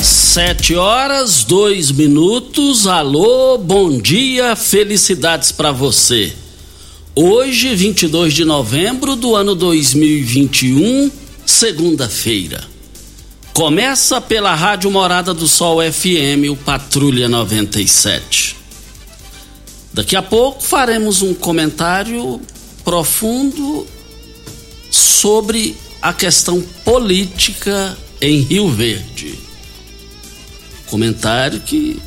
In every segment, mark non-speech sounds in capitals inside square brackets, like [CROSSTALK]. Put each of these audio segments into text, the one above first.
Sete horas, dois minutos. Alô, bom dia, felicidades para você. Hoje, 22 de novembro do ano 2021, segunda-feira. Começa pela Rádio Morada do Sol FM, o Patrulha 97. Daqui a pouco faremos um comentário profundo sobre a questão política em Rio Verde comentário que,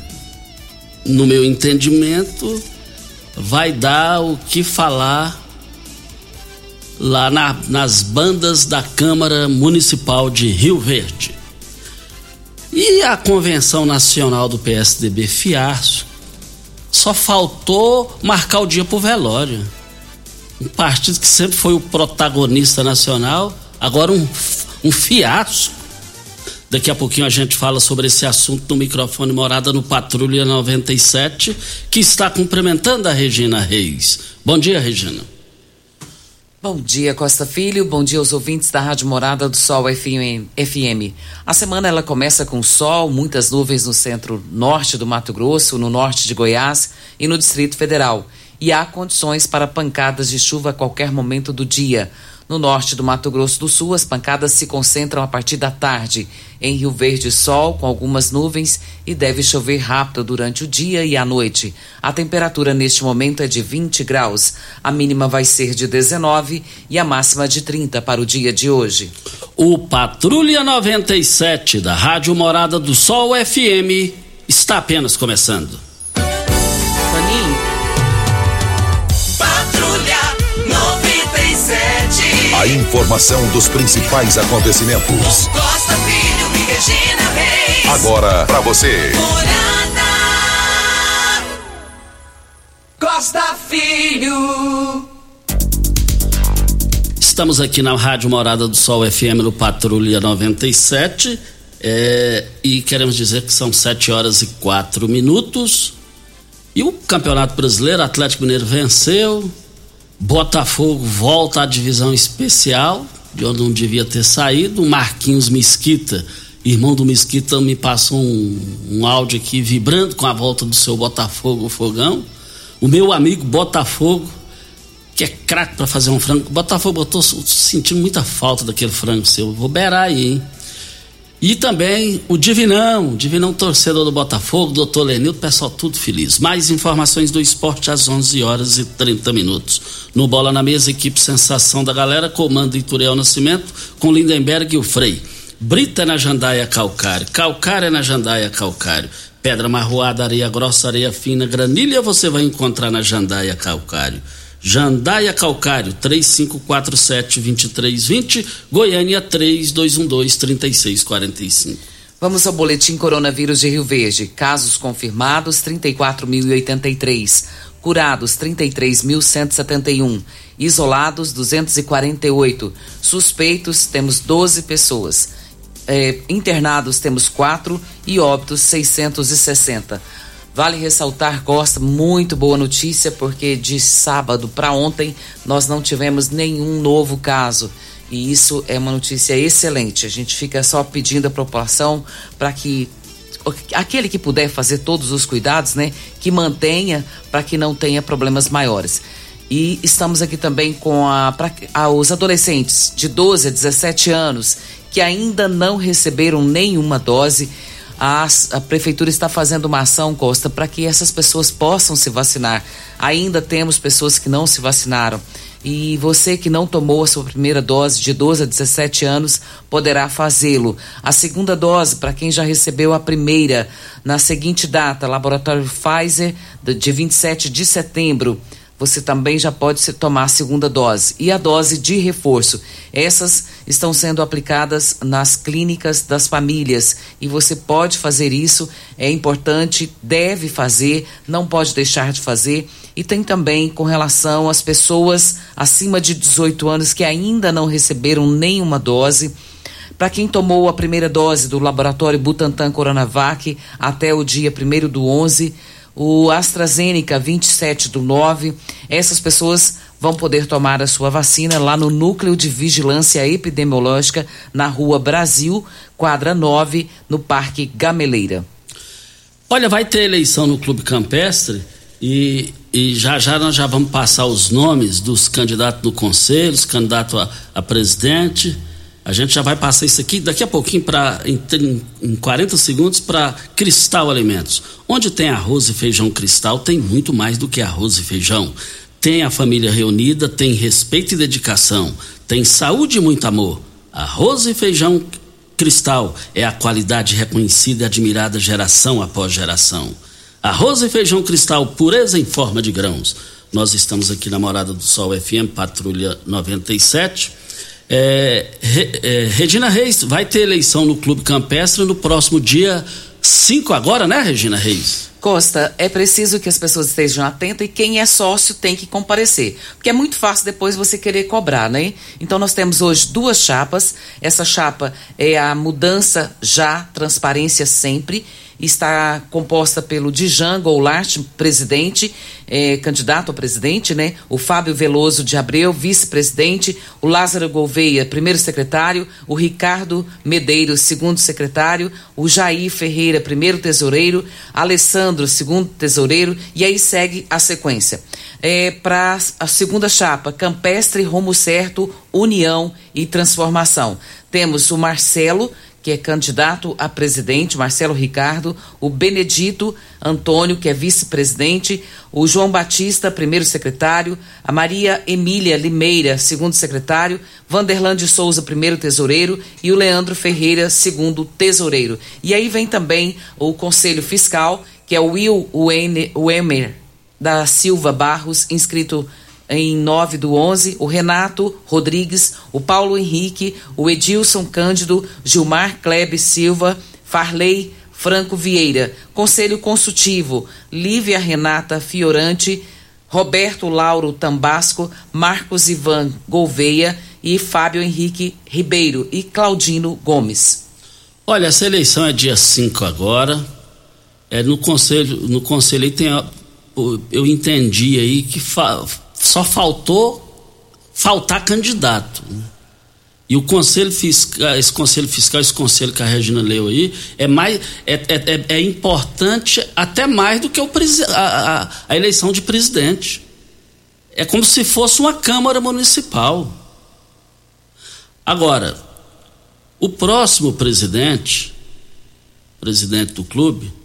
no meu entendimento, vai dar o que falar lá na, nas bandas da Câmara Municipal de Rio Verde. E a Convenção Nacional do PSDB Fiasco só faltou marcar o dia pro velório. Um partido que sempre foi o protagonista nacional, agora um, um fiasco. Daqui a pouquinho a gente fala sobre esse assunto no microfone Morada no Patrulha 97, que está cumprimentando a Regina Reis. Bom dia, Regina. Bom dia, Costa Filho. Bom dia aos ouvintes da Rádio Morada do Sol FM. A semana ela começa com sol, muitas nuvens no centro norte do Mato Grosso, no norte de Goiás e no Distrito Federal. E há condições para pancadas de chuva a qualquer momento do dia. No norte do Mato Grosso do Sul, as pancadas se concentram a partir da tarde. Em Rio Verde, sol com algumas nuvens e deve chover rápido durante o dia e a noite. A temperatura neste momento é de 20 graus. A mínima vai ser de 19 e a máxima de 30 para o dia de hoje. O Patrulha 97 da Rádio Morada do Sol FM está apenas começando. Informação dos principais acontecimentos. Costa Filho e Regina Reis. Agora para você. Costa Filho. Estamos aqui na Rádio Morada do Sol FM no Patrulha 97 é, e queremos dizer que são 7 horas e 4 minutos. E o Campeonato Brasileiro, Atlético Mineiro venceu, Botafogo volta à divisão especial, de onde não devia ter saído. O Marquinhos Mesquita, irmão do Mesquita, me passou um, um áudio aqui vibrando com a volta do seu Botafogo Fogão. O meu amigo Botafogo, que é craque para fazer um frango. Botafogo botou sentindo muita falta daquele frango seu. Vou berar aí, hein? E também o Divinão, Divinão torcedor do Botafogo, doutor Lenildo, pessoal tudo feliz. Mais informações do esporte às 11 horas e 30 minutos. No Bola na Mesa, equipe Sensação da Galera, comando Ituriel Nascimento, com Lindenberg e o Frei. Brita na Jandaia Calcário, Calcário é na Jandaia Calcário. Pedra marroada, areia grossa, areia fina, granilha você vai encontrar na Jandaia Calcário. Jandaia Calcário, 3547-2320, Goiânia 3212-3645. Vamos ao boletim coronavírus de Rio Verde. Casos confirmados 34.083, curados 33.171, isolados 248, suspeitos temos 12 pessoas, é, internados temos 4 e óbitos 660. Vale ressaltar, Costa, muito boa notícia, porque de sábado para ontem nós não tivemos nenhum novo caso. E isso é uma notícia excelente. A gente fica só pedindo a população para que aquele que puder fazer todos os cuidados, né, que mantenha para que não tenha problemas maiores. E estamos aqui também com a, pra, a, os adolescentes de 12 a 17 anos que ainda não receberam nenhuma dose. A, a prefeitura está fazendo uma ação, Costa, para que essas pessoas possam se vacinar. Ainda temos pessoas que não se vacinaram. E você que não tomou a sua primeira dose de 12 a 17 anos poderá fazê-lo. A segunda dose, para quem já recebeu a primeira, na seguinte data, laboratório Pfizer, de 27 de setembro você também já pode tomar a segunda dose. E a dose de reforço. Essas estão sendo aplicadas nas clínicas das famílias e você pode fazer isso, é importante, deve fazer, não pode deixar de fazer. E tem também com relação às pessoas acima de 18 anos que ainda não receberam nenhuma dose. Para quem tomou a primeira dose do laboratório Butantan Coronavac até o dia 1 do 11, o AstraZeneca 27 do 9. Essas pessoas vão poder tomar a sua vacina lá no Núcleo de Vigilância Epidemiológica, na Rua Brasil, quadra 9, no Parque Gameleira. Olha, vai ter eleição no Clube Campestre e, e já já nós já vamos passar os nomes dos candidatos do conselho, os candidatos a, a presidente. A gente já vai passar isso aqui daqui a pouquinho para em, em 40 segundos para Cristal Alimentos. Onde tem arroz e feijão Cristal, tem muito mais do que arroz e feijão. Tem a família reunida, tem respeito e dedicação, tem saúde e muito amor. Arroz e feijão Cristal é a qualidade reconhecida e admirada geração após geração. Arroz e feijão Cristal, pureza em forma de grãos. Nós estamos aqui na Morada do Sol FM, Patrulha 97 é, é, Regina Reis vai ter eleição no Clube Campestre no próximo dia 5 agora, né, Regina Reis? Costa, é preciso que as pessoas estejam atentas e quem é sócio tem que comparecer. Porque é muito fácil depois você querer cobrar, né? Então nós temos hoje duas chapas. Essa chapa é a mudança já, transparência sempre está composta pelo Dijan Goulart, presidente, eh, candidato a presidente, né? O Fábio Veloso de Abreu, vice-presidente, o Lázaro Gouveia, primeiro secretário, o Ricardo Medeiros, segundo secretário, o Jair Ferreira, primeiro tesoureiro, Alessandro, segundo tesoureiro, e aí segue a sequência. É, Para a segunda chapa, Campestre, Rumo Certo, União e Transformação. Temos o Marcelo, que é candidato a presidente, Marcelo Ricardo, o Benedito Antônio, que é vice-presidente, o João Batista, primeiro secretário, a Maria Emília Limeira, segundo secretário, Vanderlan de Souza, primeiro tesoureiro, e o Leandro Ferreira, segundo tesoureiro. E aí vem também o Conselho Fiscal, que é o Will Wemer da Silva Barros, inscrito em 9 do 11, o Renato Rodrigues, o Paulo Henrique, o Edilson Cândido, Gilmar Klebe Silva, Farley Franco Vieira. Conselho Consultivo, Lívia Renata Fiorante, Roberto Lauro Tambasco, Marcos Ivan Gouveia e Fábio Henrique Ribeiro e Claudino Gomes. Olha, essa eleição é dia 5 agora. É, no conselho, no conselho aí tem eu entendi aí que fa, só faltou faltar candidato. E o conselho fiscal, esse conselho fiscal, esse conselho que a Regina leu aí, é mais é, é, é, é importante até mais do que o, a, a, a eleição de presidente. É como se fosse uma Câmara Municipal. Agora, o próximo presidente, presidente do clube,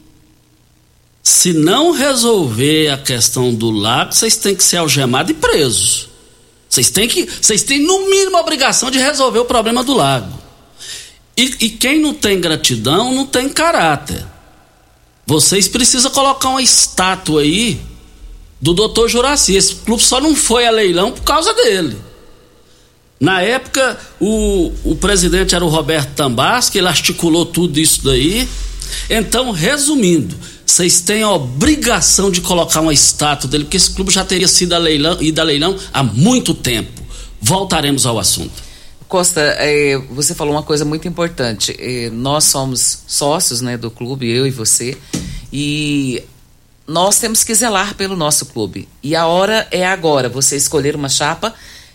se não resolver a questão do lago, vocês têm que ser algemados e presos. Vocês têm que, vocês têm no mínimo a obrigação de resolver o problema do lago. E, e quem não tem gratidão não tem caráter. Vocês precisam colocar uma estátua aí do doutor Juraci. Esse clube só não foi a leilão por causa dele. Na época, o, o presidente era o Roberto Tambas, que ele articulou tudo isso daí. Então, resumindo, vocês têm a obrigação de colocar uma estátua dele, porque esse clube já teria sido a leilão, ido a leilão há muito tempo. Voltaremos ao assunto. Costa, é, você falou uma coisa muito importante. É, nós somos sócios né, do clube, eu e você, e nós temos que zelar pelo nosso clube. E a hora é agora. Você escolher uma chapa,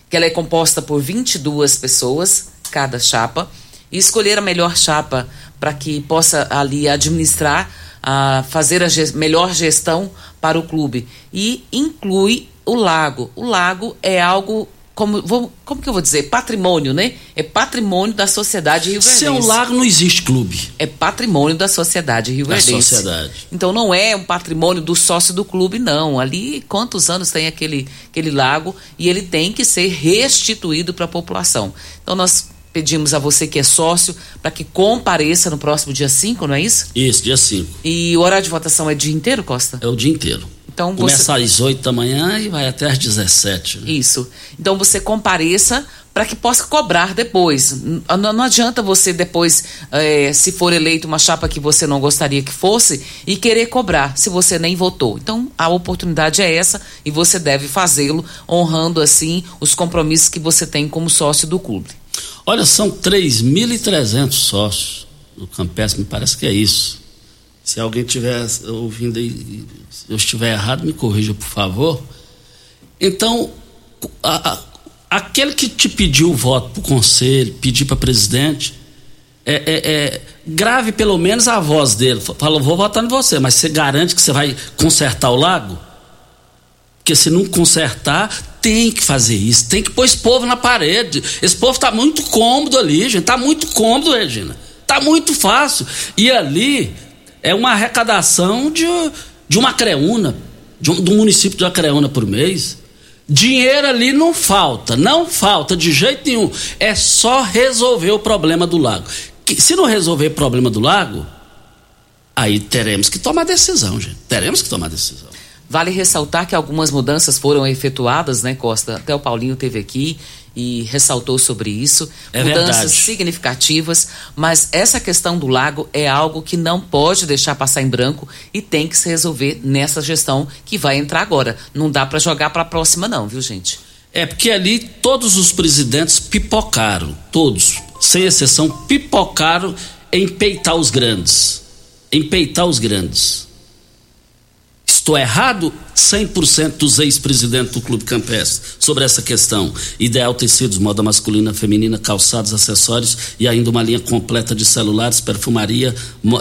que ela é composta por 22 pessoas, cada chapa, e escolher a melhor chapa para que possa ali administrar, a fazer a melhor gestão para o clube. E inclui o lago. O lago é algo como, vou, como que eu vou dizer? Patrimônio, né? É patrimônio da sociedade rio-verdense. Seu lago não existe clube. É patrimônio da sociedade rio-verdense. Da sociedade. Então não é um patrimônio do sócio do clube, não. Ali, quantos anos tem aquele, aquele lago e ele tem que ser restituído para a população. Então nós pedimos a você que é sócio para que compareça no próximo dia 5, não é isso? Isso, dia 5. E o horário de votação é dia inteiro, Costa? É o dia inteiro. Então Começa você... às 8 da manhã e vai até às 17. Né? Isso. Então você compareça para que possa cobrar depois. Não, não adianta você depois, é, se for eleito uma chapa que você não gostaria que fosse, e querer cobrar se você nem votou. Então a oportunidade é essa e você deve fazê-lo honrando assim os compromissos que você tem como sócio do clube. Olha, são 3.300 sócios do Campestre, me parece que é isso. Se alguém estiver ouvindo aí, se eu estiver errado, me corrija, por favor. Então, a, a, aquele que te pediu o voto para o conselho, pedir para presidente, é, é, é, grave pelo menos a voz dele. Fala, vou votar em você, mas você garante que você vai consertar o lago? Porque se não consertar, tem que fazer isso, tem que pôr esse povo na parede. Esse povo está muito cômodo ali, gente. Está muito cômodo, Regina. Está muito fácil. E ali é uma arrecadação de, de uma creuna, de um, do município de uma creuna por mês. Dinheiro ali não falta, não falta de jeito nenhum. É só resolver o problema do lago. Que, se não resolver o problema do lago, aí teremos que tomar decisão, gente. Teremos que tomar decisão. Vale ressaltar que algumas mudanças foram efetuadas, né, Costa? Até o Paulinho teve aqui e ressaltou sobre isso. É mudanças verdade. significativas, mas essa questão do lago é algo que não pode deixar passar em branco e tem que se resolver nessa gestão que vai entrar agora. Não dá para jogar para a próxima não, viu, gente? É porque ali todos os presidentes pipocaram, todos, sem exceção, pipocaram em peitar os grandes. Em peitar os grandes. Estou errado? 100% dos ex-presidentes do Clube Campestre sobre essa questão. Ideal Tecidos, moda masculina, feminina, calçados, acessórios e ainda uma linha completa de celulares, perfumaria,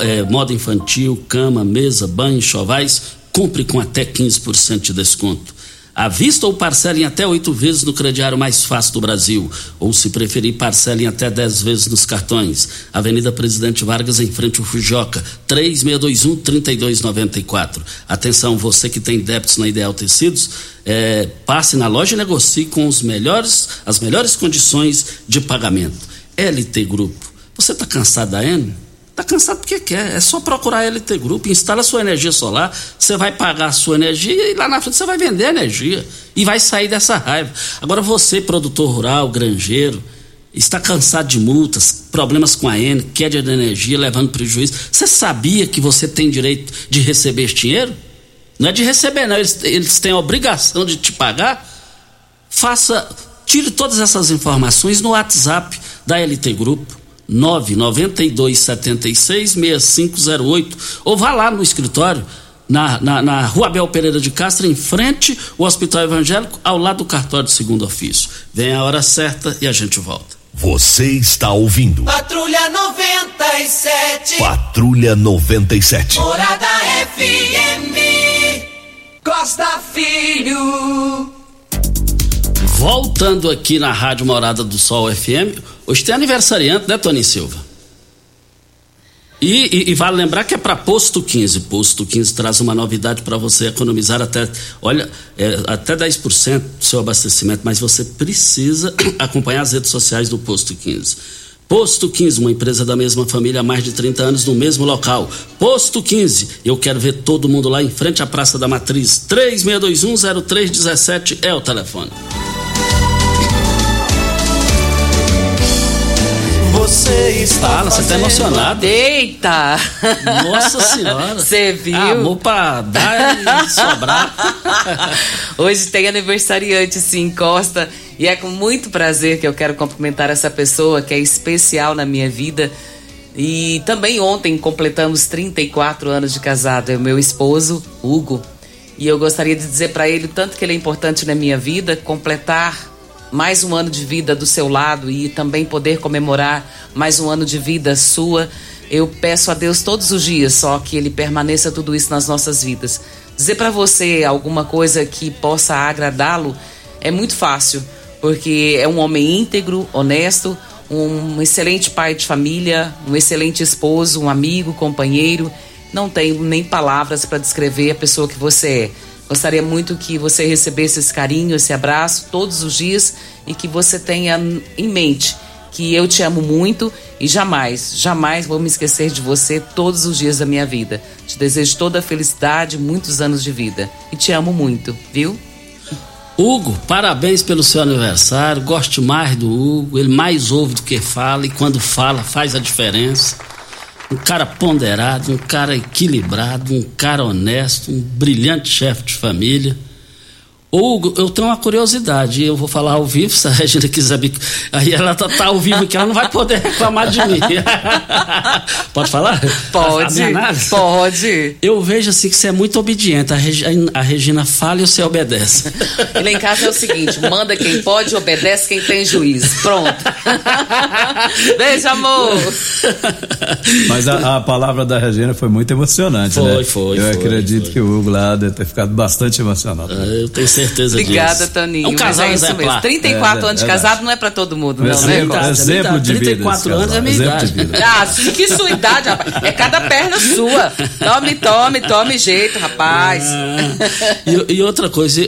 eh, moda infantil, cama, mesa, banho, chovais. Compre com até 15% de desconto. À vista ou parcelem até oito vezes no crediário mais fácil do Brasil. Ou, se preferir, parcelem até dez vezes nos cartões. Avenida Presidente Vargas, em frente ao Fujoca, 3621-3294. Atenção, você que tem débitos na Ideal Tecidos, é, passe na loja e negocie com os melhores, as melhores condições de pagamento. LT Grupo. Você está cansado da N? Está cansado porque quer. É só procurar a LT Grupo, instala sua energia solar, você vai pagar a sua energia e lá na frente você vai vender a energia e vai sair dessa raiva. Agora você, produtor rural, granjeiro, está cansado de multas, problemas com a N, queda de energia, levando prejuízo. Você sabia que você tem direito de receber esse dinheiro? Não é de receber, não. Eles, eles têm a obrigação de te pagar. Faça, tire todas essas informações no WhatsApp da LT Grupo 992766508 ou vá lá no escritório na, na, na Rua Abel Pereira de Castro, em frente ao Hospital Evangélico, ao lado do cartório de segundo ofício. Vem a hora certa e a gente volta. Você está ouvindo. Patrulha 97. Patrulha 97. Morada FM. Costa Filho. Voltando aqui na Rádio Morada do Sol FM, hoje tem aniversariante, né, Tony Silva? E, e, e vale lembrar que é para Posto 15. Posto 15 traz uma novidade para você economizar até, olha, é, até 10% do seu abastecimento, mas você precisa [COUGHS] acompanhar as redes sociais do Posto 15. Posto 15, uma empresa da mesma família há mais de 30 anos no mesmo local. Posto 15, eu quero ver todo mundo lá em frente à Praça da Matriz. 36210317 é o telefone. Você está Fala, você tá emocionado. Eita! Nossa senhora. [LAUGHS] Você viu? Amor pra dar e sobrar. [LAUGHS] Hoje tem aniversariante, sim, Costa. E é com muito prazer que eu quero cumprimentar essa pessoa que é especial na minha vida. E também ontem completamos 34 anos de casado. É o meu esposo, Hugo. E eu gostaria de dizer para ele o tanto que ele é importante na minha vida, completar mais um ano de vida do seu lado e também poder comemorar mais um ano de vida sua. Eu peço a Deus todos os dias só que ele permaneça tudo isso nas nossas vidas. Dizer para você alguma coisa que possa agradá-lo é muito fácil, porque é um homem íntegro, honesto, um excelente pai de família, um excelente esposo, um amigo, companheiro. Não tenho nem palavras para descrever a pessoa que você é. Gostaria muito que você recebesse esse carinho, esse abraço todos os dias e que você tenha em mente que eu te amo muito e jamais, jamais vou me esquecer de você todos os dias da minha vida. Te desejo toda a felicidade, muitos anos de vida e te amo muito, viu? Hugo, parabéns pelo seu aniversário. Gosto mais do Hugo. Ele mais ouve do que fala e quando fala faz a diferença. Um cara ponderado, um cara equilibrado, um cara honesto, um brilhante chefe de família. Hugo, eu tenho uma curiosidade, eu vou falar ao vivo, se a Regina quiser. Aí ela tá, tá ao vivo que ela não vai poder reclamar de mim. [LAUGHS] Pode falar? Pode. Pode. Eu vejo assim que você é muito obediente. A, Regina, a Regina fala e você obedece. E lá em casa é o seguinte: manda quem pode, obedece quem tem juízo. Pronto. [LAUGHS] Beijo, amor. Mas a, a, palavra da Regina foi muito emocionante, foi, né? Foi, foi. Eu foi, acredito foi. que o Hugo lá deve ter ficado bastante emocionado. É, eu tenho certeza Obrigada, disso. Toninho. É um casal é isso mesmo. 34 É, anos de é casado não é pra todo mundo, não, exemplo, né? exemplo de vida. 34 anos é a minha idade. de vida. Ah, que sua idade, rapaz. É cada perna sua. Tome, tome, tome jeito, rapaz. Ah, e, e, outra coisa,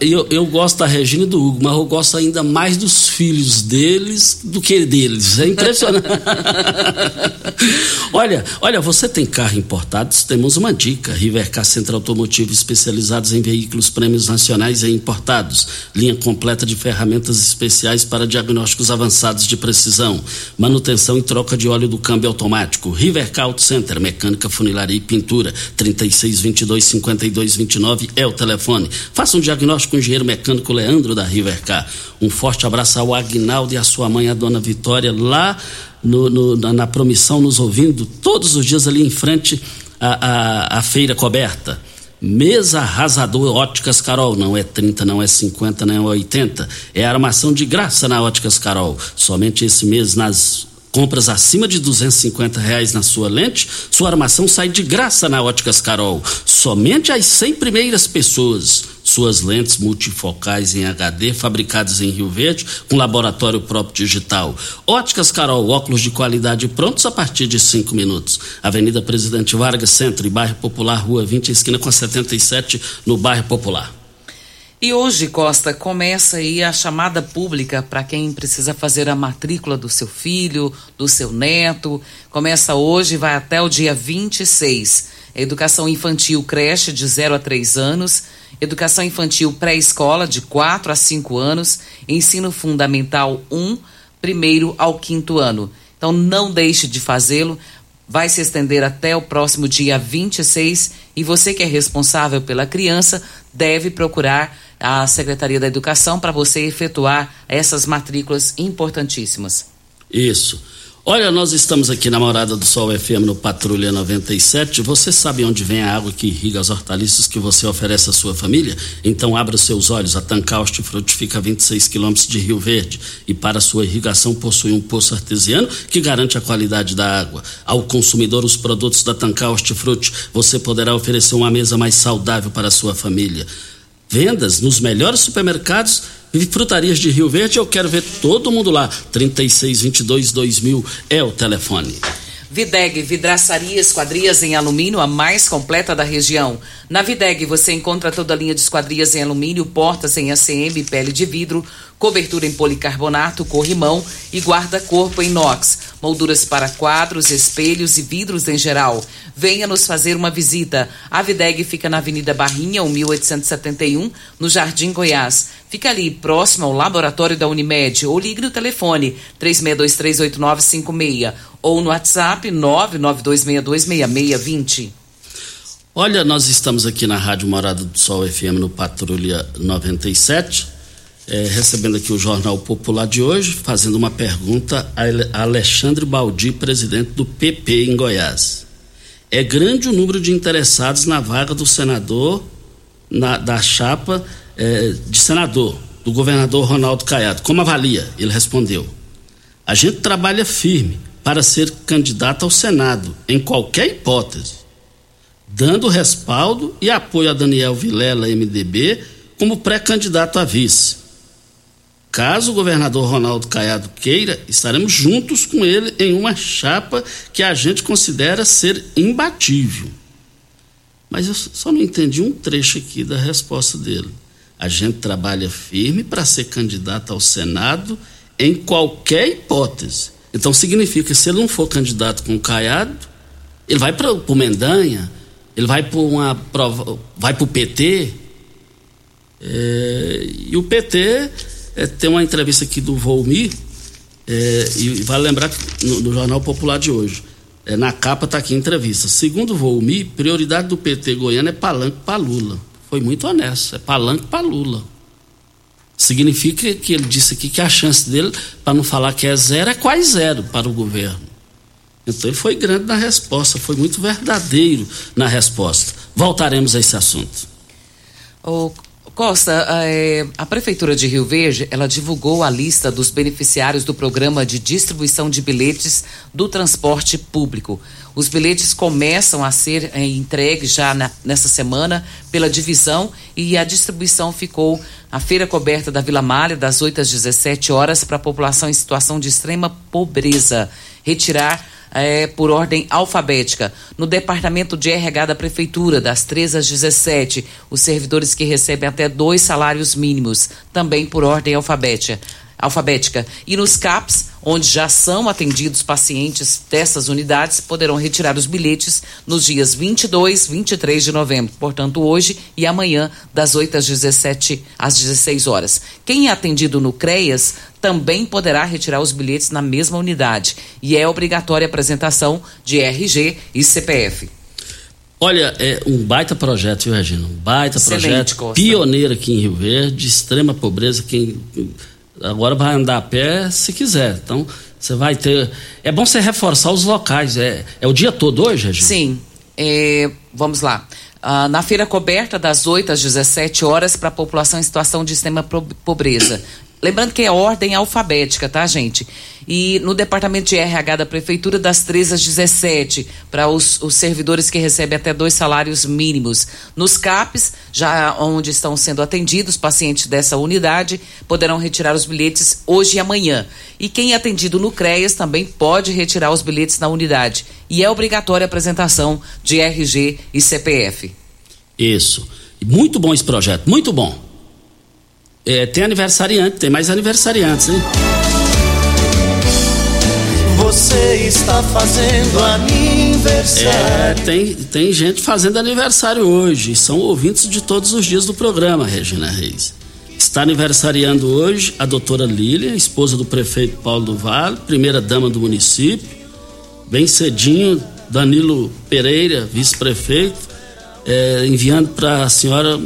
eu, eu gosto da Regina e do Hugo, mas eu gosto ainda mais dos filhos deles do que deles. É impressionante. [LAUGHS] olha, olha, você tem carro importado? Temos uma dica. Rivercar Centro Automotivo especializados em veículos prêmios nacionais e importados. Linha completa de ferramentas especiais para diagnósticos avançados de precisão. Manutenção e troca de óleo do câmbio automático. Rivercar Auto Center, mecânica, funilaria e pintura. 3622 5229 é o telefone. Faça um diagnóstico com o engenheiro mecânico Leandro da Rivercar. Um forte abraço ao Agnaldo e à sua mãe, a dona Vitória, lá no, no, na, na promissão, nos ouvindo todos os dias ali em frente à, à, à feira coberta. Mesa arrasador Óticas Carol. Não é 30, não é 50, não é 80. É armação de graça na Óticas Carol. Somente esse mês nas compras acima de 250 reais na sua lente, sua armação sai de graça na Óticas Carol. Somente as 100 primeiras pessoas. Suas lentes multifocais em HD, fabricadas em Rio Verde, com laboratório próprio digital. Óticas Carol, óculos de qualidade prontos a partir de 5 minutos. Avenida Presidente Vargas, Centro e Bairro Popular, Rua 20, esquina com a 77, no Bairro Popular. E hoje, Costa, começa aí a chamada pública para quem precisa fazer a matrícula do seu filho, do seu neto. Começa hoje e vai até o dia 26. Educação infantil creche de 0 a 3 anos, educação infantil pré-escola de 4 a 5 anos, ensino fundamental 1, primeiro ao quinto ano. Então não deixe de fazê-lo. Vai se estender até o próximo dia 26 e você que é responsável pela criança deve procurar a Secretaria da Educação para você efetuar essas matrículas importantíssimas. Isso. Olha, nós estamos aqui na Morada do Sol FM no Patrulha 97. Você sabe onde vem a água que irriga as hortaliças que você oferece à sua família? Então abra os seus olhos. A Tancar Hortifruti fica a 26 quilômetros de Rio Verde e para sua irrigação possui um poço artesiano que garante a qualidade da água. Ao consumidor os produtos da Tancar Hortifruti, você poderá oferecer uma mesa mais saudável para a sua família. Vendas nos melhores supermercados frutarias de Rio Verde. Eu quero ver todo mundo lá. 3622 2000 é o telefone. Videg, vidraçaria esquadrias em alumínio, a mais completa da região. Na Videg você encontra toda a linha de esquadrias em alumínio, portas em ACM, pele de vidro, cobertura em policarbonato, corrimão e guarda-corpo em inox, molduras para quadros, espelhos e vidros em geral. Venha nos fazer uma visita. A Videg fica na Avenida Barrinha, 1871, no Jardim Goiás. Fica ali, próximo ao laboratório da Unimed, ou ligue no telefone 36238956 ou no WhatsApp 992626620. Olha, nós estamos aqui na Rádio Morada do Sol FM no Patrulha 97, é, recebendo aqui o Jornal Popular de hoje, fazendo uma pergunta a Alexandre Baldi, presidente do PP em Goiás. É grande o número de interessados na vaga do senador, na, da chapa é, de senador, do governador Ronaldo Caiado. Como avalia? Ele respondeu: A gente trabalha firme para ser candidato ao Senado, em qualquer hipótese dando respaldo e apoio a Daniel Vilela, MDB, como pré-candidato a vice. Caso o governador Ronaldo Caiado queira, estaremos juntos com ele em uma chapa que a gente considera ser imbatível. Mas eu só não entendi um trecho aqui da resposta dele. A gente trabalha firme para ser candidato ao Senado em qualquer hipótese. Então significa que se ele não for candidato com o Caiado, ele vai para o Mendanha, ele vai para uma vai para o PT. É, e o PT é, tem uma entrevista aqui do Volmi, é, e vale lembrar que no, no, Jornal Popular de hoje, é, na capa está aqui a entrevista. Segundo o Volmi, prioridade do PT goiano é palanque para Lula. Foi muito honesto, é palanque para Lula. Significa que ele disse aqui que a chance dele, para não falar que é zero, é quase zero para o governo. Então ele foi grande na resposta, foi muito verdadeiro na resposta. Voltaremos a esse assunto. O Costa, é, a Prefeitura de Rio Verde, ela divulgou a lista dos beneficiários do programa de distribuição de bilhetes do transporte público. Os bilhetes começam a ser é, entregues já na, nessa semana pela divisão e a distribuição ficou a feira coberta da Vila Malha das 8 às 17 horas para a população em situação de extrema pobreza. Retirar é, por ordem alfabética. No departamento de RH da Prefeitura, das 13 às 17, os servidores que recebem até dois salários mínimos, também por ordem alfabética alfabética. E nos CAPs, onde já são atendidos pacientes dessas unidades, poderão retirar os bilhetes nos dias 22, 23 de novembro, portanto hoje e amanhã, das 8 às 17 às 16 horas. Quem é atendido no CREAS também poderá retirar os bilhetes na mesma unidade e é obrigatória a apresentação de RG e CPF. Olha, é um baita projeto, viu, Regina? Um baita Excelente, projeto, Costa. pioneiro aqui em Rio Verde, extrema pobreza, quem Agora vai andar a pé se quiser. Então, você vai ter. É bom você reforçar os locais. É, é o dia todo hoje, Regina? Sim. É, vamos lá. Ah, na feira coberta, das 8 às 17 horas, para a população em situação de extrema pobreza. Lembrando que é ordem alfabética, tá, gente? E no departamento de RH da Prefeitura, das 13 às 17, para os, os, servidores que recebem até dois salários mínimos. Nos CAPs, já onde estão sendo atendidos pacientes dessa unidade, poderão retirar os bilhetes hoje e amanhã. E quem é atendido no CREAS também pode retirar os bilhetes na unidade. E é obrigatória a apresentação de RG e CPF. Isso. Muito bom esse projeto, muito bom. É, tem aniversariante, tem mais aniversariantes, hein? Você está fazendo aniversário. É, tem, tem gente fazendo aniversário hoje. São ouvintes de todos os dias do programa, Regina Reis. Está aniversariando hoje a doutora Lília, esposa do prefeito Paulo do Vale, primeira dama do município. Bem cedinho, Danilo Pereira, vice-prefeito, é, enviando para a senhora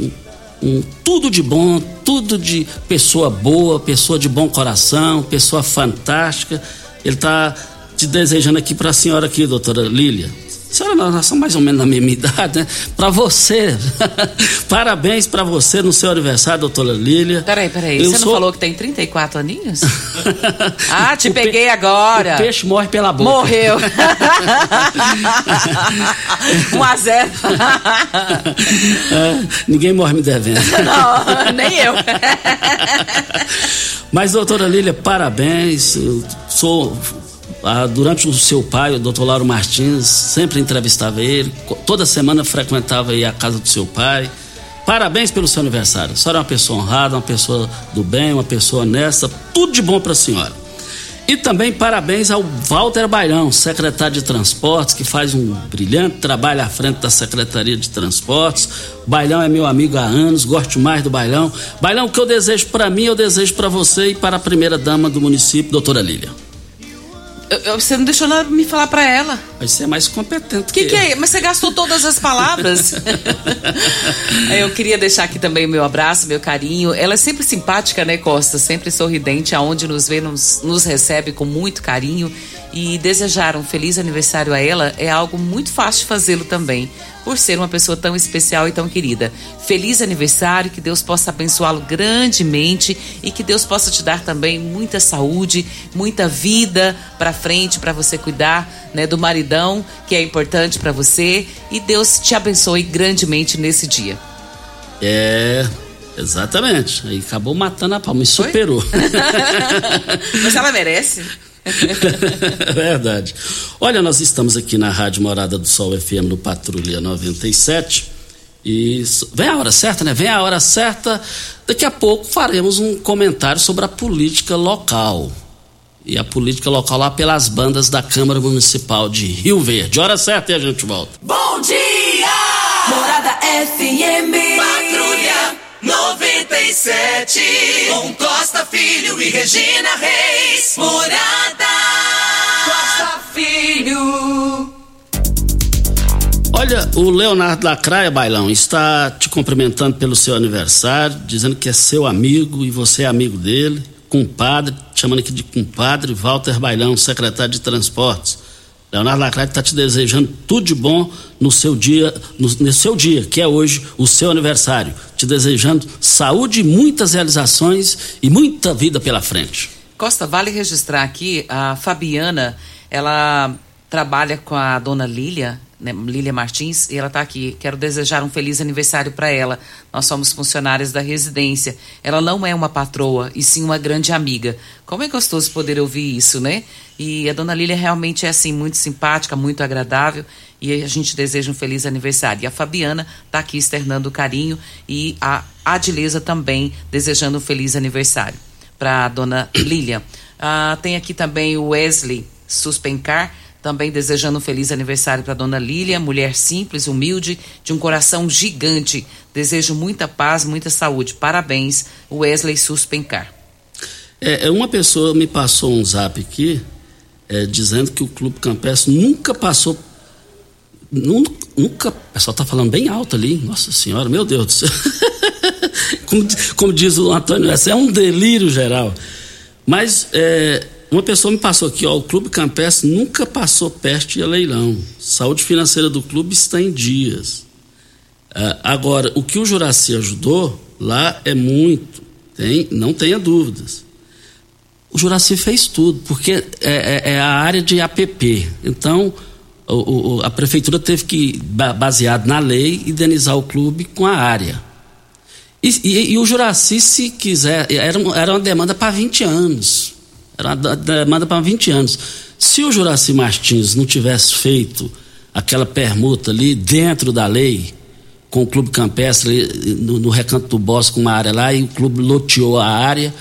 tudo de bom, tudo de pessoa boa, pessoa de bom coração, pessoa fantástica. Ele está te desejando aqui para a senhora aqui, doutora Lília senhora, nós somos mais ou menos da mesma idade, né? Para você, [LAUGHS] parabéns para você no seu aniversário, doutora Lília. Peraí, peraí, Eu você sou... não falou que tem 34 aninhos? [LAUGHS] ah, te o peguei pe... agora. O peixe morre pela boca. Morreu. 1 [LAUGHS] a 0 é, Ninguém morre me devendo. Não, nem eu. Mas, doutora Lília, parabéns. Eu sou ah, durante o seu pai, o doutor Lauro Martins, sempre entrevistava ele, toda semana frequentava a casa do seu pai. Parabéns pelo seu aniversário. A senhora é uma pessoa honrada, uma pessoa do bem, uma pessoa honesta, tudo de bom para a senhora. E também parabéns ao Walter Bailão, secretário de Transportes, que faz um brilhante trabalho à frente da Secretaria de Transportes. Bailão é meu amigo há anos, gosto mais do Bailão. Bailão, o que eu desejo para mim, eu desejo para você e para a primeira dama do município, doutora Lília. Eu, eu, você não deixou nada me falar para ela. Vai ser mais competente. Que que, que é? Mas você gastou todas as palavras. [LAUGHS] eu queria deixar aqui também o meu abraço, meu carinho. Ela é sempre simpática, né, Costa? Sempre sorridente, aonde nos vê, nos, nos recebe com muito carinho. E desejar um feliz aniversário a ela é algo muito fácil de fazê-lo também por ser uma pessoa tão especial e tão querida. Feliz aniversário, que Deus possa abençoá-lo grandemente e que Deus possa te dar também muita saúde, muita vida para frente para você cuidar, né, do maridão, que é importante para você, e Deus te abençoe grandemente nesse dia. É, Exatamente. Aí acabou matando a palma e superou. [LAUGHS] Mas ela merece. [LAUGHS] Verdade. Olha, nós estamos aqui na Rádio Morada do Sol FM no Patrulha 97. E vem a hora certa, né? Vem a hora certa. Daqui a pouco faremos um comentário sobre a política local. E a política local lá pelas bandas da Câmara Municipal de Rio Verde. Hora certa e a gente volta. Bom dia! Morada FM. Patrulha 97. Com Costa Filho e Regina Reis. Morada. Costa Filho. Olha, o Leonardo Lacraia, Bailão, está te cumprimentando pelo seu aniversário, dizendo que é seu amigo e você é amigo dele, compadre, chamando aqui de compadre Walter Bailão, secretário de Transportes. Leonardo Lacraia está te desejando tudo de bom no seu dia, no, no seu dia, que é hoje o seu aniversário. Te desejando saúde, muitas realizações e muita vida pela frente. Costa, vale registrar aqui, a Fabiana, ela trabalha com a dona Lília, né, Lília Martins, e ela está aqui. Quero desejar um feliz aniversário para ela. Nós somos funcionários da residência. Ela não é uma patroa, e sim uma grande amiga. Como é gostoso poder ouvir isso, né? E a dona Lília realmente é assim, muito simpática, muito agradável. E a gente deseja um feliz aniversário. E a Fabiana está aqui externando o carinho e a Adileza também desejando um feliz aniversário para a dona Lília. Ah, tem aqui também o Wesley Suspencar, também desejando um feliz aniversário para dona Lília, mulher simples, humilde, de um coração gigante. Desejo muita paz, muita saúde. Parabéns, Wesley Suspencar. É, uma pessoa me passou um zap aqui, é, dizendo que o Clube Campestre nunca passou. Nunca, nunca. O pessoal está falando bem alto ali. Nossa Senhora, meu Deus do céu. [LAUGHS] como, como, diz o Antônio, essa é um delírio geral. Mas é, uma pessoa me passou aqui, ó, o Clube Campestre nunca passou peste a leilão. Saúde financeira do clube está em dias. É, agora, o que o Juraci ajudou lá é muito, tem, não tenha dúvidas. O Juraci fez tudo, porque é, é, é a área de APP. Então, o, o, a prefeitura teve que, baseado na lei, indenizar o clube com a área. E, e, e o Juraci, se quiser, era, era uma demanda para 20 anos. Era demanda para 20 anos. Se o Juraci Martins não tivesse feito aquela permuta ali dentro da lei, com o Clube Campestre no, no recanto do bosque, uma área lá, e o clube loteou a área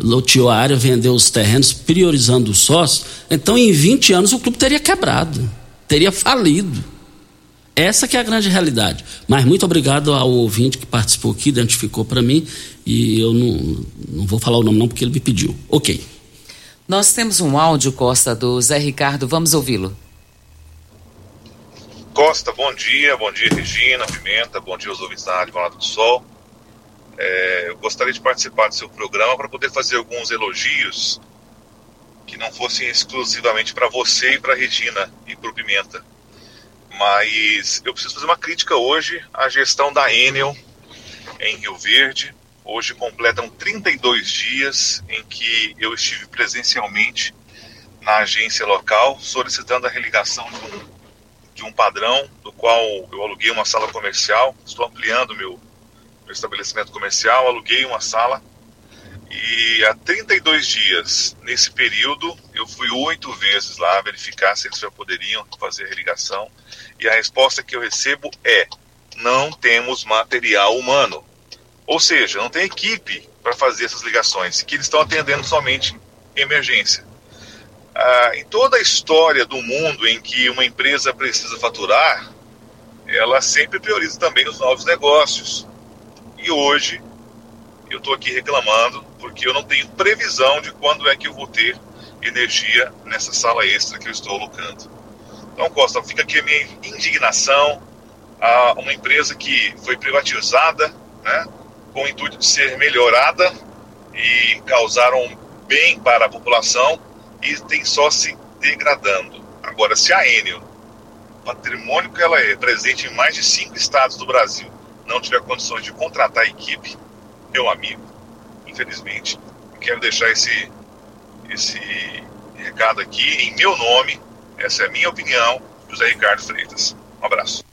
loteou a área, vendeu os terrenos, priorizando os sócios, então em 20 anos o clube teria quebrado, teria falido. Essa que é a grande realidade. Mas muito obrigado ao ouvinte que participou aqui, identificou para mim, e eu não, não vou falar o nome não porque ele me pediu. Ok. Nós temos um áudio, Costa, do Zé Ricardo, vamos ouvi-lo. Costa, bom dia, bom dia Regina, Pimenta, bom dia aos ouvintes da Rádio Morada do Sol. É, eu gostaria de participar do seu programa para poder fazer alguns elogios que não fossem exclusivamente para você e para Regina e para o Pimenta. Mas eu preciso fazer uma crítica hoje à gestão da Enel em Rio Verde. Hoje completam 32 dias em que eu estive presencialmente na agência local solicitando a religação de um, de um padrão do qual eu aluguei uma sala comercial. Estou ampliando meu, meu estabelecimento comercial, aluguei uma sala E há 32 dias, nesse período, eu fui oito vezes lá verificar se eles já poderiam fazer a religação. E a resposta que eu recebo é: não temos material humano. Ou seja, não tem equipe para fazer essas ligações, que eles estão atendendo somente emergência. Ah, em toda a história do mundo em que uma empresa precisa faturar, ela sempre prioriza também os novos negócios. E hoje eu estou aqui reclamando porque eu não tenho previsão de quando é que eu vou ter energia nessa sala extra que eu estou alocando. Então, Costa, fica aqui a minha indignação a uma empresa que foi privatizada, né, com o intuito de ser melhorada e causar um bem para a população e tem só se degradando. Agora, se a Enel, patrimônio que ela é, presente em mais de cinco estados do Brasil, não tiver condições de contratar equipe, meu amigo, infelizmente, quero deixar esse, esse recado aqui em meu nome, essa é a minha opinião, José Ricardo Freitas. Um abraço.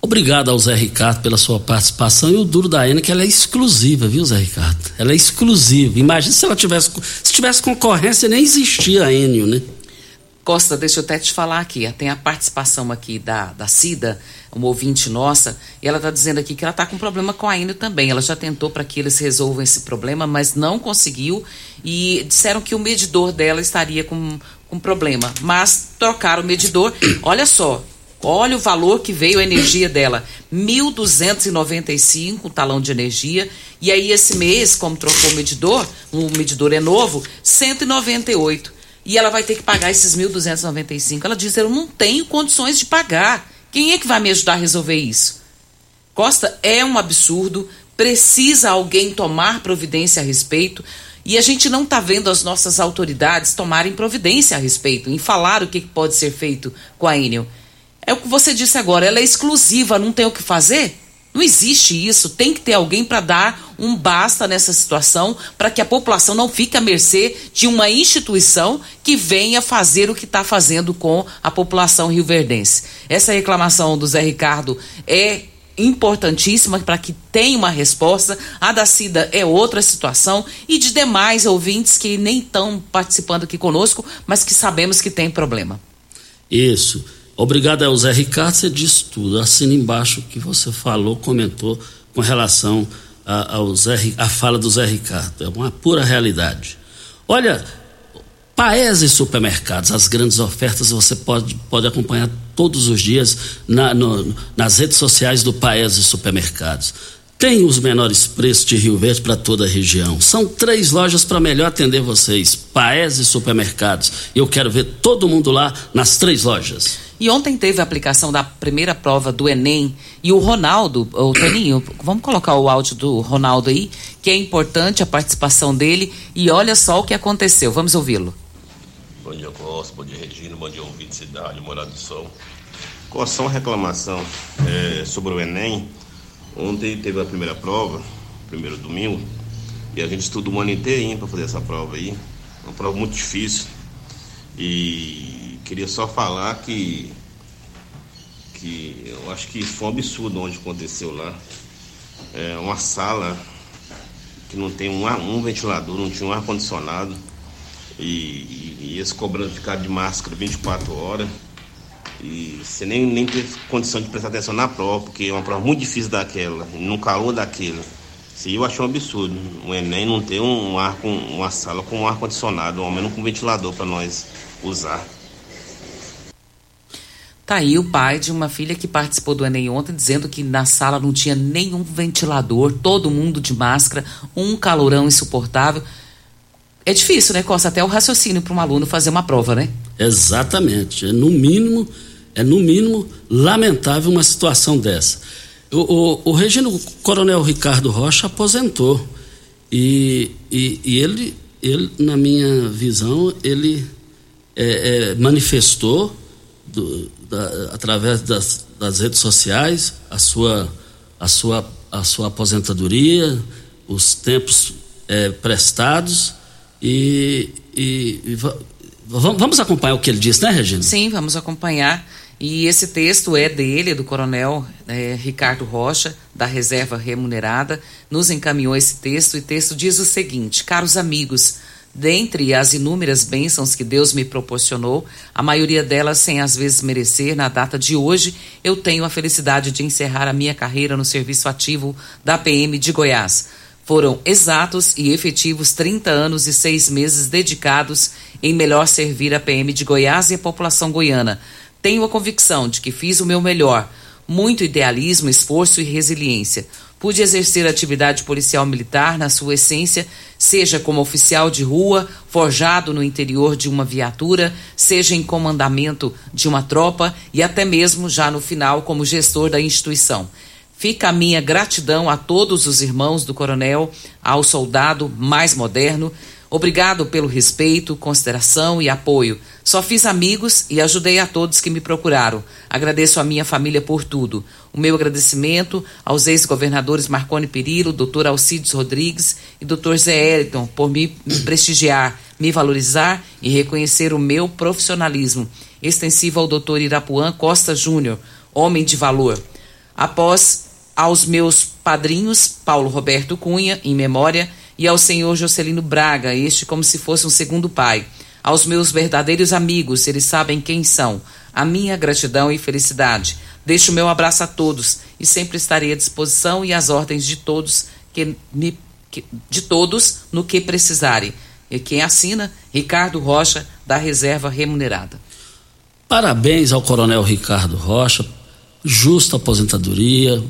Obrigado ao Zé Ricardo pela sua participação e o duro da Ana que ela é exclusiva, viu, Zé Ricardo? Ela é exclusiva. Imagina se ela tivesse se tivesse concorrência nem existia a Enio, né? Costa, deixa eu até te falar aqui. Tem a participação aqui da, da Cida, uma ouvinte nossa, e ela está dizendo aqui que ela está com problema com a Enio também. Ela já tentou para que eles resolvam esse problema, mas não conseguiu. E disseram que o medidor dela estaria com, com problema. Mas trocaram o medidor. Olha só, Olha o valor que veio a energia dela, 1.295, o talão de energia. E aí esse mês, como trocou o medidor, o medidor é novo, 198. E ela vai ter que pagar esses 1.295. Ela diz: "Eu não tenho condições de pagar. Quem é que vai me ajudar a resolver isso?" Costa, é um absurdo, precisa alguém tomar providência a respeito. E a gente não está vendo as nossas autoridades tomarem providência a respeito, em falar o que pode ser feito com a Enel. É o que você disse agora, ela é exclusiva, não tem o que fazer? Não existe isso. Tem que ter alguém para dar um basta nessa situação, para que a população não fique à mercê de uma instituição que venha fazer o que está fazendo com a população rioverdense. Essa reclamação do Zé Ricardo é importantíssima para que tenha uma resposta. A da Cida é outra situação e de demais ouvintes que nem estão participando aqui conosco, mas que sabemos que tem problema. Isso. Obrigado ao Zé Ricardo, você disse tudo. Assina embaixo o que você falou, comentou com relação a, ao Zé, a fala do Zé Ricardo. É uma pura realidade. Olha, Paese Supermercados, as grandes ofertas você pode, pode acompanhar todos os dias na, no, nas redes sociais do Paese Supermercados. Tem os menores preços de Rio Verde para toda a região. São três lojas para melhor atender vocês: Paese Supermercados. Eu quero ver todo mundo lá nas três lojas. E ontem teve a aplicação da primeira prova do Enem e o Ronaldo, o Toninho, vamos colocar o áudio do Ronaldo aí, que é importante a participação dele e olha só o que aconteceu. Vamos ouvi-lo. Bom dia, Costa, bom dia, Regina, bom dia, ouvinte cidade, Morado do Sol. Costa, só uma reclamação é, sobre o Enem. Ontem teve a primeira prova, primeiro domingo, e a gente estuda o ano inteirinho para fazer essa prova aí. Uma prova muito difícil. E Queria só falar que que eu acho que foi um absurdo onde aconteceu lá. É uma sala que não tem um, um ventilador, não tinha um ar-condicionado. E, e, e eles cobrando ficar de máscara 24 horas. E você nem, nem teve condição de prestar atenção na prova, porque é uma prova muito difícil daquela, no calor daquele. Isso eu achei um absurdo. O Enem não ter um ar com uma sala com um ar-condicionado, ao menos com um ventilador para nós usar. Tá aí o pai de uma filha que participou do Enem ontem dizendo que na sala não tinha nenhum ventilador, todo mundo de máscara, um calorão insuportável. É difícil, né, Costa? Até o raciocínio para um aluno fazer uma prova, né? Exatamente. É no mínimo, é no mínimo lamentável uma situação dessa. O, o, o Regino Coronel Ricardo Rocha aposentou e, e, e ele, ele, na minha visão, ele é, é, manifestou do, da, através das, das, redes sociais a sua, a, sua, a sua aposentadoria, os tempos é, prestados e, e, e vamos acompanhar o que ele disse, né, Regina? Sim, vamos acompanhar. E esse texto é dele, do coronel é, Ricardo Rocha, da Reserva Remunerada, nos encaminhou esse texto e o texto diz o seguinte: Caros amigos, dentre as inúmeras bênçãos que Deus me proporcionou, a maioria delas sem às vezes merecer, na data de hoje, eu tenho a felicidade de encerrar a minha carreira no serviço ativo da PM de Goiás. Foram exatos e efetivos 30 anos e seis meses dedicados em melhor servir a PM de Goiás e a população goiana tenho a convicção de que fiz o meu melhor, muito idealismo, esforço e resiliência. Pude exercer atividade policial militar na sua essência, seja como oficial de rua, forjado no interior de uma viatura, seja em comandamento de uma tropa e até mesmo já no final como gestor da instituição. Fica a minha gratidão a todos os irmãos do coronel, ao soldado mais moderno, Obrigado pelo respeito, consideração e apoio. Só fiz amigos e ajudei a todos que me procuraram. Agradeço a minha família por tudo. O meu agradecimento aos ex-governadores Marconi Perillo, Dr. Alcides Rodrigues e Dr. Zé Eriton por me prestigiar, me valorizar e reconhecer o meu profissionalismo. Extensivo ao Dr. Irapuã Costa Júnior, homem de valor. Após aos meus padrinhos, Paulo Roberto Cunha, em memória, e ao senhor Jocelino Braga, este como se fosse um segundo pai. Aos meus verdadeiros amigos, eles sabem quem são. A minha gratidão e felicidade. Deixo o meu abraço a todos e sempre estarei à disposição e às ordens de todos que me, que, de todos no que precisarem. E quem assina, Ricardo Rocha, da Reserva Remunerada. Parabéns ao Coronel Ricardo Rocha, justa aposentadoria,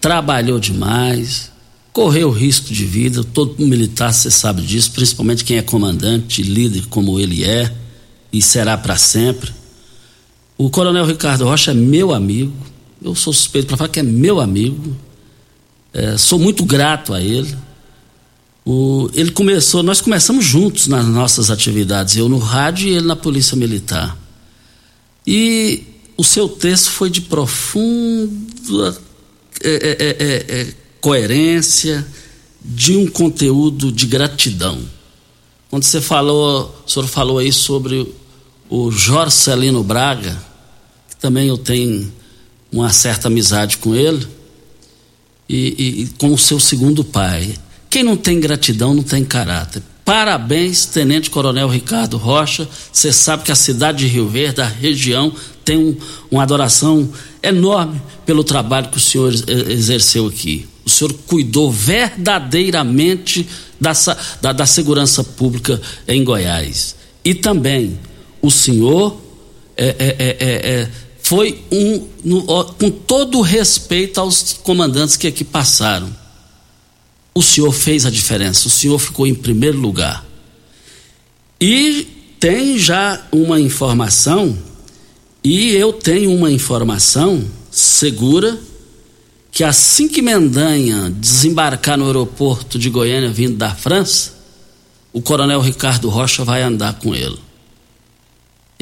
trabalhou demais, correu risco de vida, todo militar você sabe disso, principalmente quem é comandante, líder como ele é e será para sempre. O Coronel Ricardo Rocha é meu amigo, eu sou suspeito para falar que é meu amigo, é, sou muito grato a ele. O, ele começou, nós começamos juntos nas nossas atividades, eu no rádio e ele na Polícia Militar. E o seu texto foi de profunda é, é, é, coerência, de um conteúdo de gratidão. Quando você falou, o senhor falou aí sobre o Jorcelino Braga, que também eu tenho uma certa amizade com ele, e, e, e com o seu segundo pai. Quem não tem gratidão não tem caráter. Parabéns, Tenente Coronel Ricardo Rocha. Você sabe que a cidade de Rio Verde, a região, tem um, uma adoração enorme pelo trabalho que o senhor exerceu aqui. O senhor cuidou verdadeiramente da, da, da segurança pública em Goiás. E também o senhor é, é, é, é, é foi um, no, com todo respeito aos comandantes que aqui passaram. O senhor fez a diferença, o senhor ficou em primeiro lugar. E tem já uma informação, e eu tenho uma informação segura que assim que Mendanha desembarcar no aeroporto de Goiânia vindo da França, o coronel Ricardo Rocha vai andar com ele.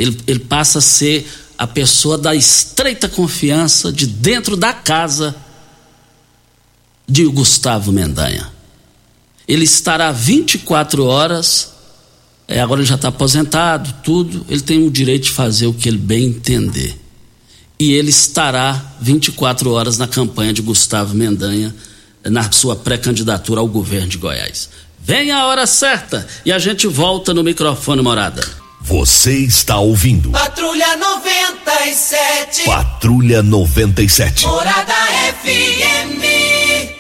Ele, ele passa a ser a pessoa da estreita confiança de dentro da casa de Gustavo Mendanha. Ele estará 24 horas, é, agora ele já está aposentado, tudo, ele tem o direito de fazer o que ele bem entender e ele estará 24 horas na campanha de Gustavo Mendanha na sua pré-candidatura ao governo de Goiás. Vem a hora certa e a gente volta no microfone morada. Você está ouvindo. Patrulha 97. Patrulha 97. Morada FM.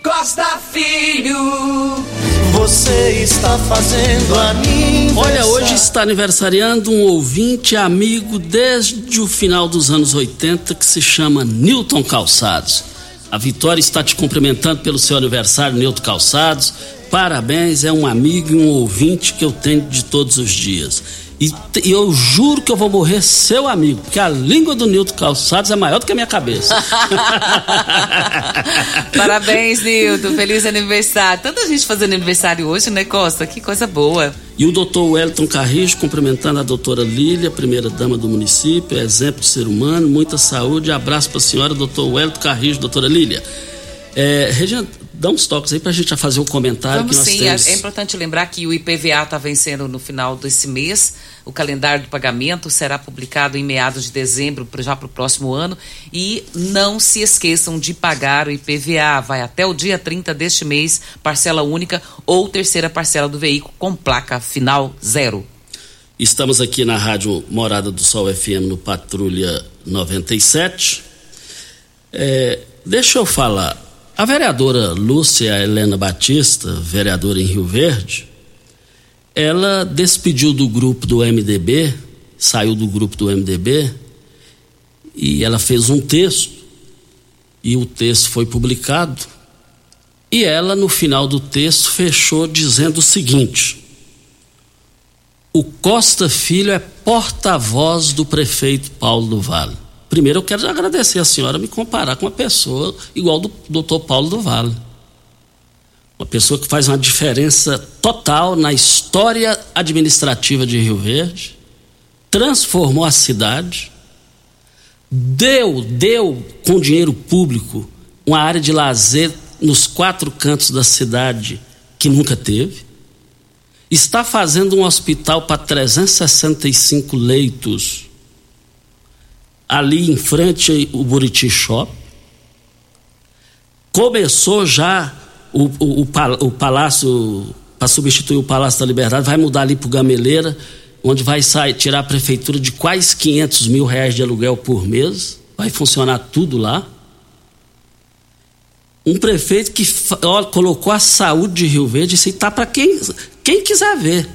Costa Filho. Você está fazendo aniversário. Olha, hoje está aniversariando um ouvinte amigo desde o final dos anos 80 que se chama Newton Calçados. A Vitória está te cumprimentando pelo seu aniversário, Newton Calçados. Parabéns, é um amigo e um ouvinte que eu tenho de todos os dias. E, e, eu juro que eu vou morrer seu amigo, porque a língua do Nilton Calçados é maior do que a minha cabeça. [LAUGHS] Parabéns, Nilton. Feliz aniversário. Tanta gente fazendo aniversário hoje, né, Costa? Que coisa boa. E o doutor Wellington Carrijo cumprimentando a doutora Lília, primeira dama do município, exemplo de ser humano, muita saúde. Abraço para a senhora, doutor Wellington Carrijo, doutora Lília. É, Regina, dá uns toques aí para a gente fazer o um comentário Vamos que nós sim, temos. é importante lembrar que o IPVA está vencendo no final desse mês. O calendário do pagamento será publicado em meados de dezembro, já para o próximo ano. E não se esqueçam de pagar o IPVA. Vai até o dia 30 deste mês, parcela única ou terceira parcela do veículo com placa final zero. Estamos aqui na Rádio Morada do Sol FM no Patrulha 97. É, deixa eu falar. A vereadora Lúcia Helena Batista, vereadora em Rio Verde, ela despediu do grupo do MDB, saiu do grupo do MDB e ela fez um texto e o texto foi publicado. E ela, no final do texto, fechou dizendo o seguinte: o Costa Filho é porta-voz do prefeito Paulo do Vale. Primeiro eu quero agradecer a senhora me comparar com uma pessoa igual do doutor Paulo do Vale. Uma pessoa que faz uma diferença total na história administrativa de Rio Verde, transformou a cidade, deu, deu com dinheiro público uma área de lazer nos quatro cantos da cidade que nunca teve está fazendo um hospital para 365 leitos ali em frente ao Buriti Shop. Começou já o, o, o, o palácio, para substituir o Palácio da Liberdade, vai mudar ali para o Gameleira, onde vai sair, tirar a prefeitura de quase 500 mil reais de aluguel por mês. Vai funcionar tudo lá. Um prefeito que ó, colocou a saúde de Rio Verde, isso está para quem, quem quiser ver.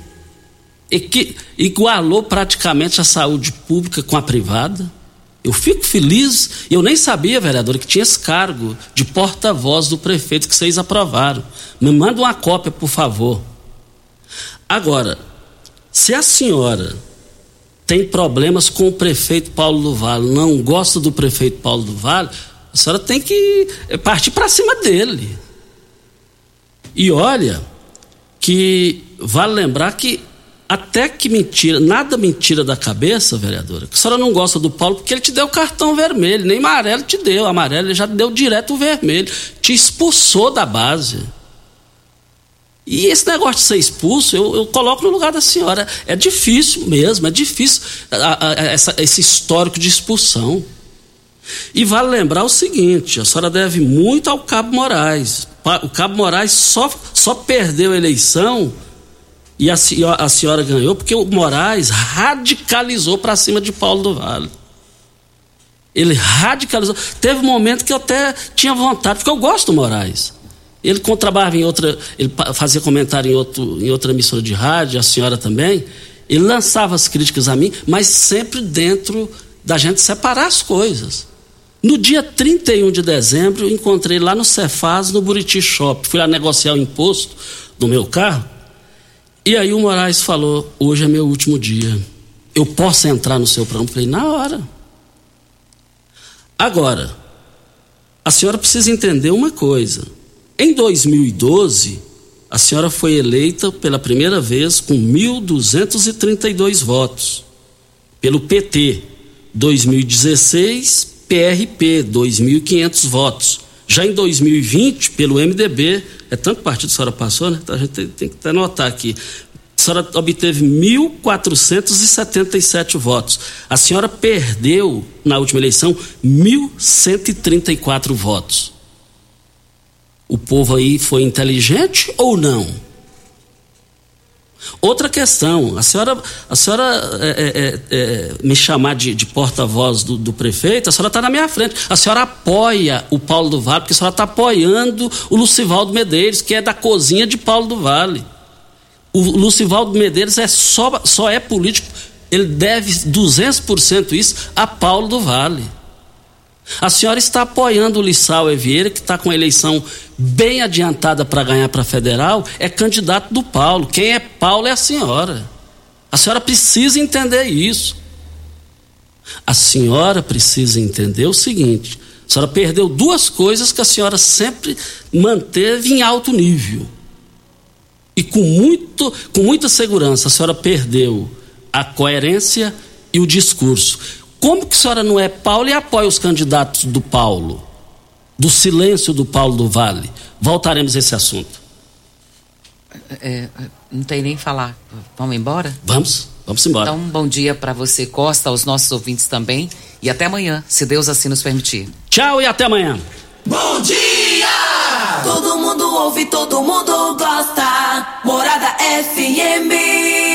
E que igualou praticamente a saúde pública com a privada. Eu fico feliz, eu nem sabia, vereador, que tinha esse cargo de porta-voz do prefeito que vocês aprovaram. Me manda uma cópia, por favor. Agora, se a senhora tem problemas com o prefeito Paulo do Vale, não gosta do prefeito Paulo do Vale, a senhora tem que partir para cima dele. E olha, que vale lembrar que até que mentira, nada mentira da cabeça, vereadora, que a senhora não gosta do Paulo porque ele te deu cartão vermelho, nem amarelo te deu, amarelo ele já deu direto o vermelho, te expulsou da base. E esse negócio de ser expulso, eu, eu coloco no lugar da senhora. É difícil mesmo, é difícil a, a, essa, esse histórico de expulsão. E vale lembrar o seguinte: a senhora deve muito ao Cabo Moraes. O Cabo Moraes só, só perdeu a eleição e a, a senhora ganhou porque o Moraes radicalizou para cima de Paulo do Vale. Ele radicalizou. Teve um momento que eu até tinha vontade, porque eu gosto do Moraes. Ele trabalhava em outra, ele fazia comentário em, outro, em outra emissora de rádio, a senhora também. Ele lançava as críticas a mim, mas sempre dentro da gente separar as coisas. No dia 31 de dezembro, encontrei lá no Cefaz, no Buriti Shop. Fui lá negociar o imposto do meu carro. E aí o Moraes falou: hoje é meu último dia. Eu posso entrar no seu programa? Falei, na hora. Agora, a senhora precisa entender uma coisa. Em 2012, a senhora foi eleita pela primeira vez com 1.232 votos pelo PT. 2016, PRP, 2.500 votos. Já em 2020, pelo MDB, é tanto partido que a senhora passou, né? Então a gente tem, tem que até anotar aqui. A senhora obteve 1.477 votos. A senhora perdeu, na última eleição, 1.134 votos. O povo aí foi inteligente ou não? Outra questão, a senhora, a senhora é, é, é, me chamar de, de porta-voz do, do, prefeito, a senhora está na minha frente. A senhora apoia o Paulo do Vale, porque a senhora está apoiando o Lucivaldo Medeiros, que é da cozinha de Paulo do Vale. O Lucivaldo Medeiros é só, só é político, ele deve 200% isso a Paulo do Vale. A senhora está apoiando o Lissau Evieira, que está com a eleição bem adiantada para ganhar para federal, é candidato do Paulo. Quem é Paulo é a senhora. A senhora precisa entender isso. A senhora precisa entender o seguinte: a senhora perdeu duas coisas que a senhora sempre manteve em alto nível. E com, muito, com muita segurança, a senhora perdeu a coerência e o discurso. Como que a senhora não é Paulo e apoia os candidatos do Paulo? do silêncio do Paulo do Vale. Voltaremos a esse assunto. É, não tem nem falar. Vamos embora? Vamos, vamos embora. Então, bom dia para você, Costa, aos nossos ouvintes também. E até amanhã, se Deus assim nos permitir. Tchau e até amanhã. Bom dia! Todo mundo ouve, todo mundo gosta. Morada FM.